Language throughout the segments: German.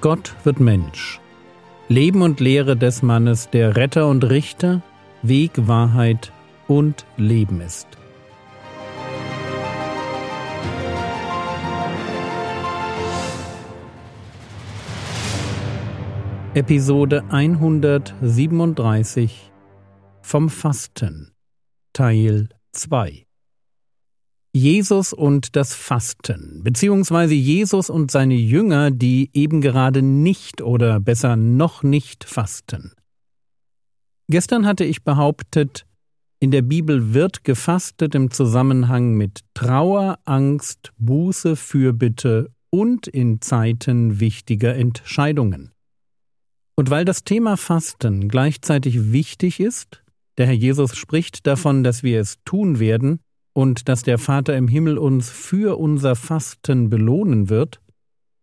Gott wird Mensch. Leben und Lehre des Mannes, der Retter und Richter, Weg, Wahrheit und Leben ist. Episode 137 vom Fasten Teil 2 Jesus und das Fasten, beziehungsweise Jesus und seine Jünger, die eben gerade nicht oder besser noch nicht fasten. Gestern hatte ich behauptet, in der Bibel wird gefastet im Zusammenhang mit Trauer, Angst, Buße, Fürbitte und in Zeiten wichtiger Entscheidungen. Und weil das Thema Fasten gleichzeitig wichtig ist, der Herr Jesus spricht davon, dass wir es tun werden, und dass der Vater im Himmel uns für unser Fasten belohnen wird,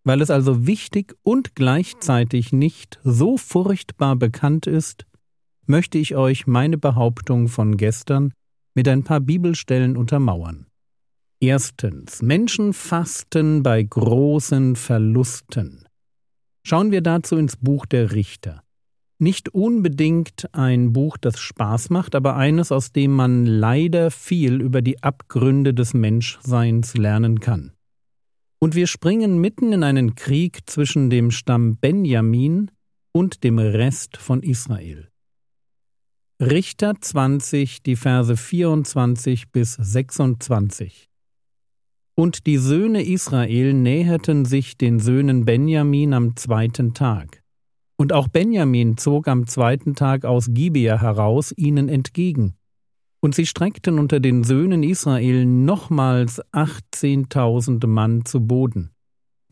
weil es also wichtig und gleichzeitig nicht so furchtbar bekannt ist, möchte ich euch meine Behauptung von gestern mit ein paar Bibelstellen untermauern. Erstens. Menschen fasten bei großen Verlusten. Schauen wir dazu ins Buch der Richter. Nicht unbedingt ein Buch, das Spaß macht, aber eines, aus dem man leider viel über die Abgründe des Menschseins lernen kann. Und wir springen mitten in einen Krieg zwischen dem Stamm Benjamin und dem Rest von Israel. Richter 20, die Verse 24 bis 26. Und die Söhne Israel näherten sich den Söhnen Benjamin am zweiten Tag. Und auch Benjamin zog am zweiten Tag aus Gibea heraus ihnen entgegen. Und sie streckten unter den Söhnen Israel nochmals achtzehntausend Mann zu Boden.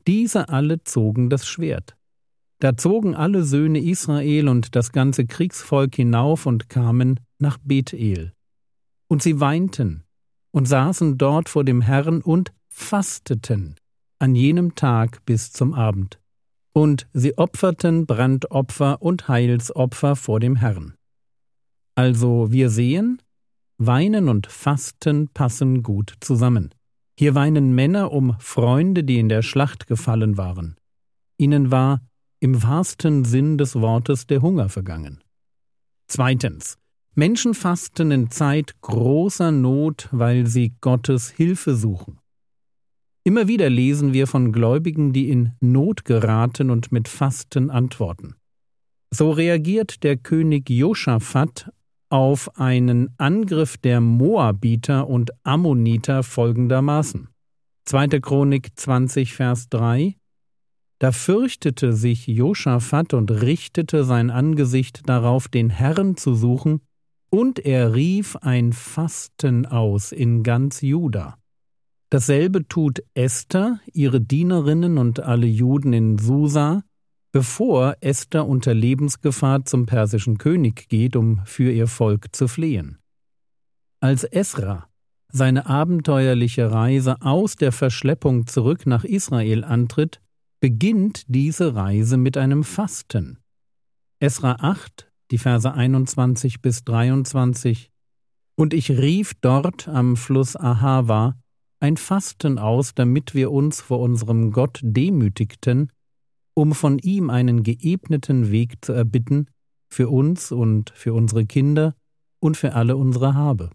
Diese alle zogen das Schwert. Da zogen alle Söhne Israel und das ganze Kriegsvolk hinauf und kamen nach Bethel. Und sie weinten und saßen dort vor dem Herrn und fasteten an jenem Tag bis zum Abend und sie opferten Brandopfer und Heilsopfer vor dem Herrn. Also wir sehen, Weinen und Fasten passen gut zusammen. Hier weinen Männer um Freunde, die in der Schlacht gefallen waren. Ihnen war im wahrsten Sinn des Wortes der Hunger vergangen. Zweitens. Menschen fasten in Zeit großer Not, weil sie Gottes Hilfe suchen. Immer wieder lesen wir von Gläubigen, die in Not geraten und mit Fasten antworten. So reagiert der König Josaphat auf einen Angriff der Moabiter und Ammoniter folgendermaßen. 2. Chronik 20, Vers 3 Da fürchtete sich Josaphat und richtete sein Angesicht darauf, den Herrn zu suchen, und er rief ein Fasten aus in ganz Juda. Dasselbe tut Esther, ihre Dienerinnen und alle Juden in Susa, bevor Esther unter Lebensgefahr zum persischen König geht, um für ihr Volk zu flehen. Als Esra seine abenteuerliche Reise aus der Verschleppung zurück nach Israel antritt, beginnt diese Reise mit einem Fasten. Esra 8, die Verse 21 bis 23 Und ich rief dort am Fluss Ahava, ein Fasten aus, damit wir uns vor unserem Gott demütigten, um von ihm einen geebneten Weg zu erbitten, für uns und für unsere Kinder und für alle unsere Habe.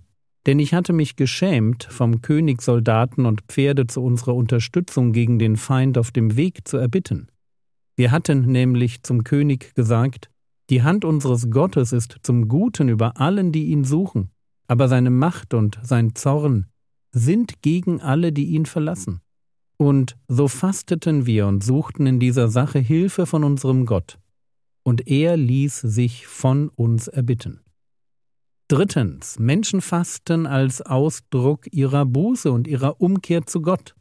Denn ich hatte mich geschämt, vom König Soldaten und Pferde zu unserer Unterstützung gegen den Feind auf dem Weg zu erbitten. Wir hatten nämlich zum König gesagt, die Hand unseres Gottes ist zum Guten über allen, die ihn suchen, aber seine Macht und sein Zorn sind gegen alle, die ihn verlassen. Und so fasteten wir und suchten in dieser Sache Hilfe von unserem Gott, und er ließ sich von uns erbitten. Drittens, Menschen fasten als Ausdruck ihrer Buße und ihrer Umkehr zu Gott.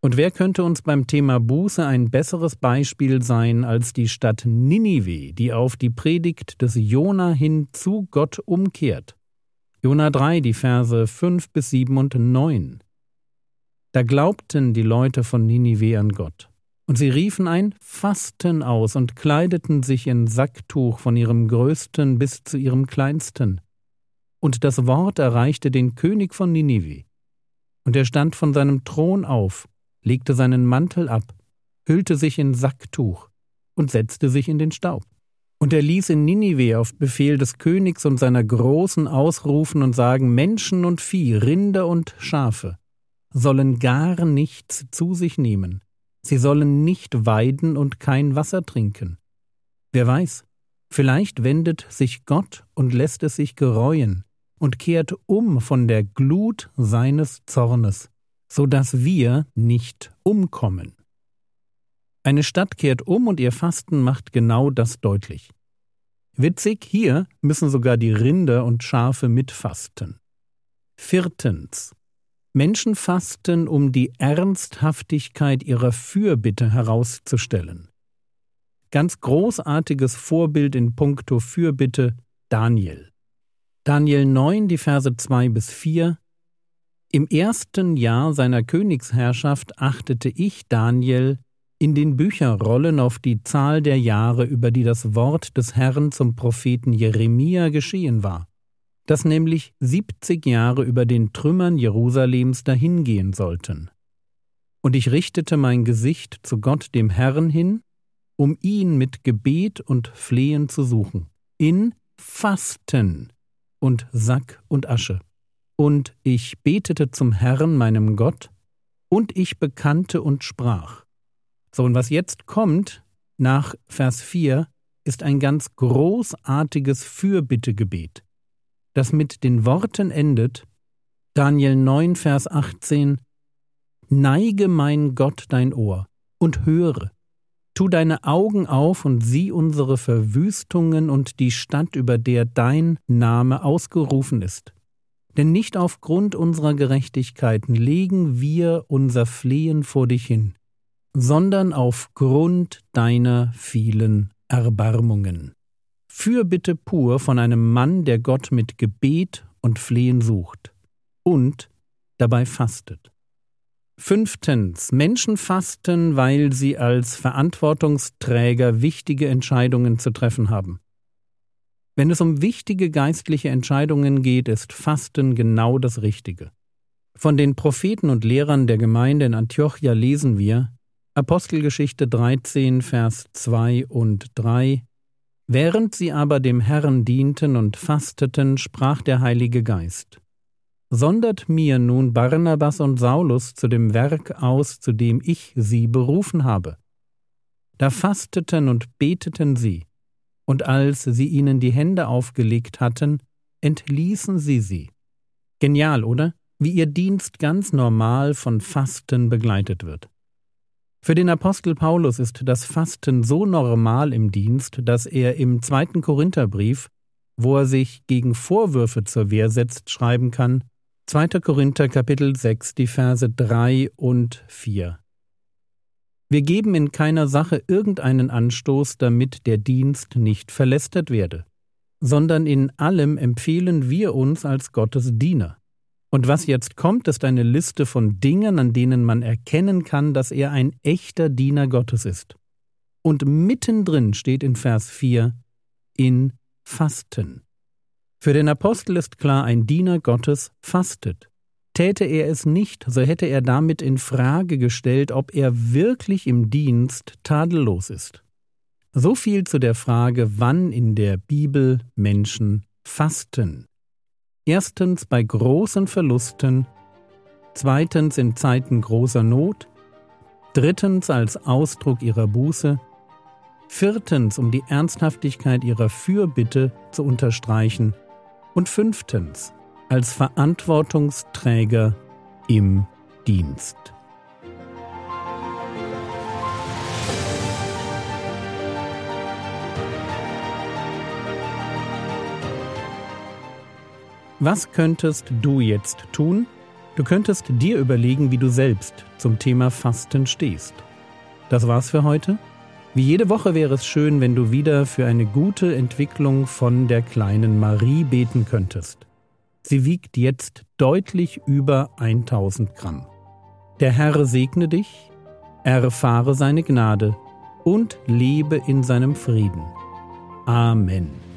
Und wer könnte uns beim Thema Buße ein besseres Beispiel sein als die Stadt Ninive, die auf die Predigt des Jona hin zu Gott umkehrt? Jona 3, die Verse 5 bis 7 und 9. Da glaubten die Leute von Ninive an Gott. Und sie riefen ein Fasten aus und kleideten sich in Sacktuch von ihrem größten bis zu ihrem kleinsten. Und das Wort erreichte den König von Ninive. Und er stand von seinem Thron auf, legte seinen Mantel ab, hüllte sich in Sacktuch und setzte sich in den Staub. Und er ließ in Ninive auf Befehl des Königs und seiner Großen ausrufen und sagen, Menschen und Vieh, Rinder und Schafe sollen gar nichts zu sich nehmen, sie sollen nicht weiden und kein Wasser trinken. Wer weiß, vielleicht wendet sich Gott und lässt es sich gereuen und kehrt um von der Glut seines Zornes, so dass wir nicht umkommen. Eine Stadt kehrt um und ihr Fasten macht genau das deutlich. Witzig, hier müssen sogar die Rinder und Schafe mitfasten. Viertens. Menschen fasten, um die Ernsthaftigkeit ihrer Fürbitte herauszustellen. Ganz großartiges Vorbild in puncto Fürbitte Daniel. Daniel 9, die Verse 2 bis 4 Im ersten Jahr seiner Königsherrschaft achtete ich, Daniel, in den Bücherrollen auf die Zahl der Jahre, über die das Wort des Herrn zum Propheten Jeremia geschehen war, dass nämlich siebzig Jahre über den Trümmern Jerusalems dahingehen sollten. Und ich richtete mein Gesicht zu Gott dem Herrn hin, um ihn mit Gebet und Flehen zu suchen, in Fasten und Sack und Asche. Und ich betete zum Herrn meinem Gott, und ich bekannte und sprach, so, und was jetzt kommt nach Vers 4, ist ein ganz großartiges Fürbittegebet, das mit den Worten endet, Daniel 9, Vers 18, Neige mein Gott dein Ohr und höre, tu deine Augen auf und sieh unsere Verwüstungen und die Stadt, über der dein Name ausgerufen ist. Denn nicht aufgrund unserer Gerechtigkeiten legen wir unser Flehen vor dich hin, sondern aufgrund deiner vielen Erbarmungen. Fürbitte pur von einem Mann, der Gott mit Gebet und Flehen sucht und dabei fastet. Fünftens. Menschen fasten, weil sie als Verantwortungsträger wichtige Entscheidungen zu treffen haben. Wenn es um wichtige geistliche Entscheidungen geht, ist Fasten genau das Richtige. Von den Propheten und Lehrern der Gemeinde in Antiochia lesen wir, Apostelgeschichte 13, Vers 2 und 3 Während sie aber dem Herrn dienten und fasteten, sprach der Heilige Geist Sondert mir nun Barnabas und Saulus zu dem Werk aus, zu dem ich sie berufen habe. Da fasteten und beteten sie, und als sie ihnen die Hände aufgelegt hatten, entließen sie sie. Genial, oder? Wie ihr Dienst ganz normal von Fasten begleitet wird. Für den Apostel Paulus ist das Fasten so normal im Dienst, dass er im zweiten Korintherbrief, wo er sich gegen Vorwürfe zur Wehr setzt, schreiben kann, 2. Korinther Kapitel 6, die Verse 3 und 4. Wir geben in keiner Sache irgendeinen Anstoß, damit der Dienst nicht verlästert werde, sondern in allem empfehlen wir uns als Gottes Diener. Und was jetzt kommt, ist eine Liste von Dingen, an denen man erkennen kann, dass er ein echter Diener Gottes ist. Und mittendrin steht in Vers 4 in Fasten. Für den Apostel ist klar, ein Diener Gottes fastet. Täte er es nicht, so hätte er damit in Frage gestellt, ob er wirklich im Dienst tadellos ist. So viel zu der Frage, wann in der Bibel Menschen fasten. Erstens bei großen Verlusten, zweitens in Zeiten großer Not, drittens als Ausdruck ihrer Buße, viertens um die Ernsthaftigkeit ihrer Fürbitte zu unterstreichen und fünftens als Verantwortungsträger im Dienst. Was könntest du jetzt tun? Du könntest dir überlegen, wie du selbst zum Thema Fasten stehst. Das war's für heute. Wie jede Woche wäre es schön, wenn du wieder für eine gute Entwicklung von der kleinen Marie beten könntest. Sie wiegt jetzt deutlich über 1000 Gramm. Der Herr segne dich, erfahre seine Gnade und lebe in seinem Frieden. Amen.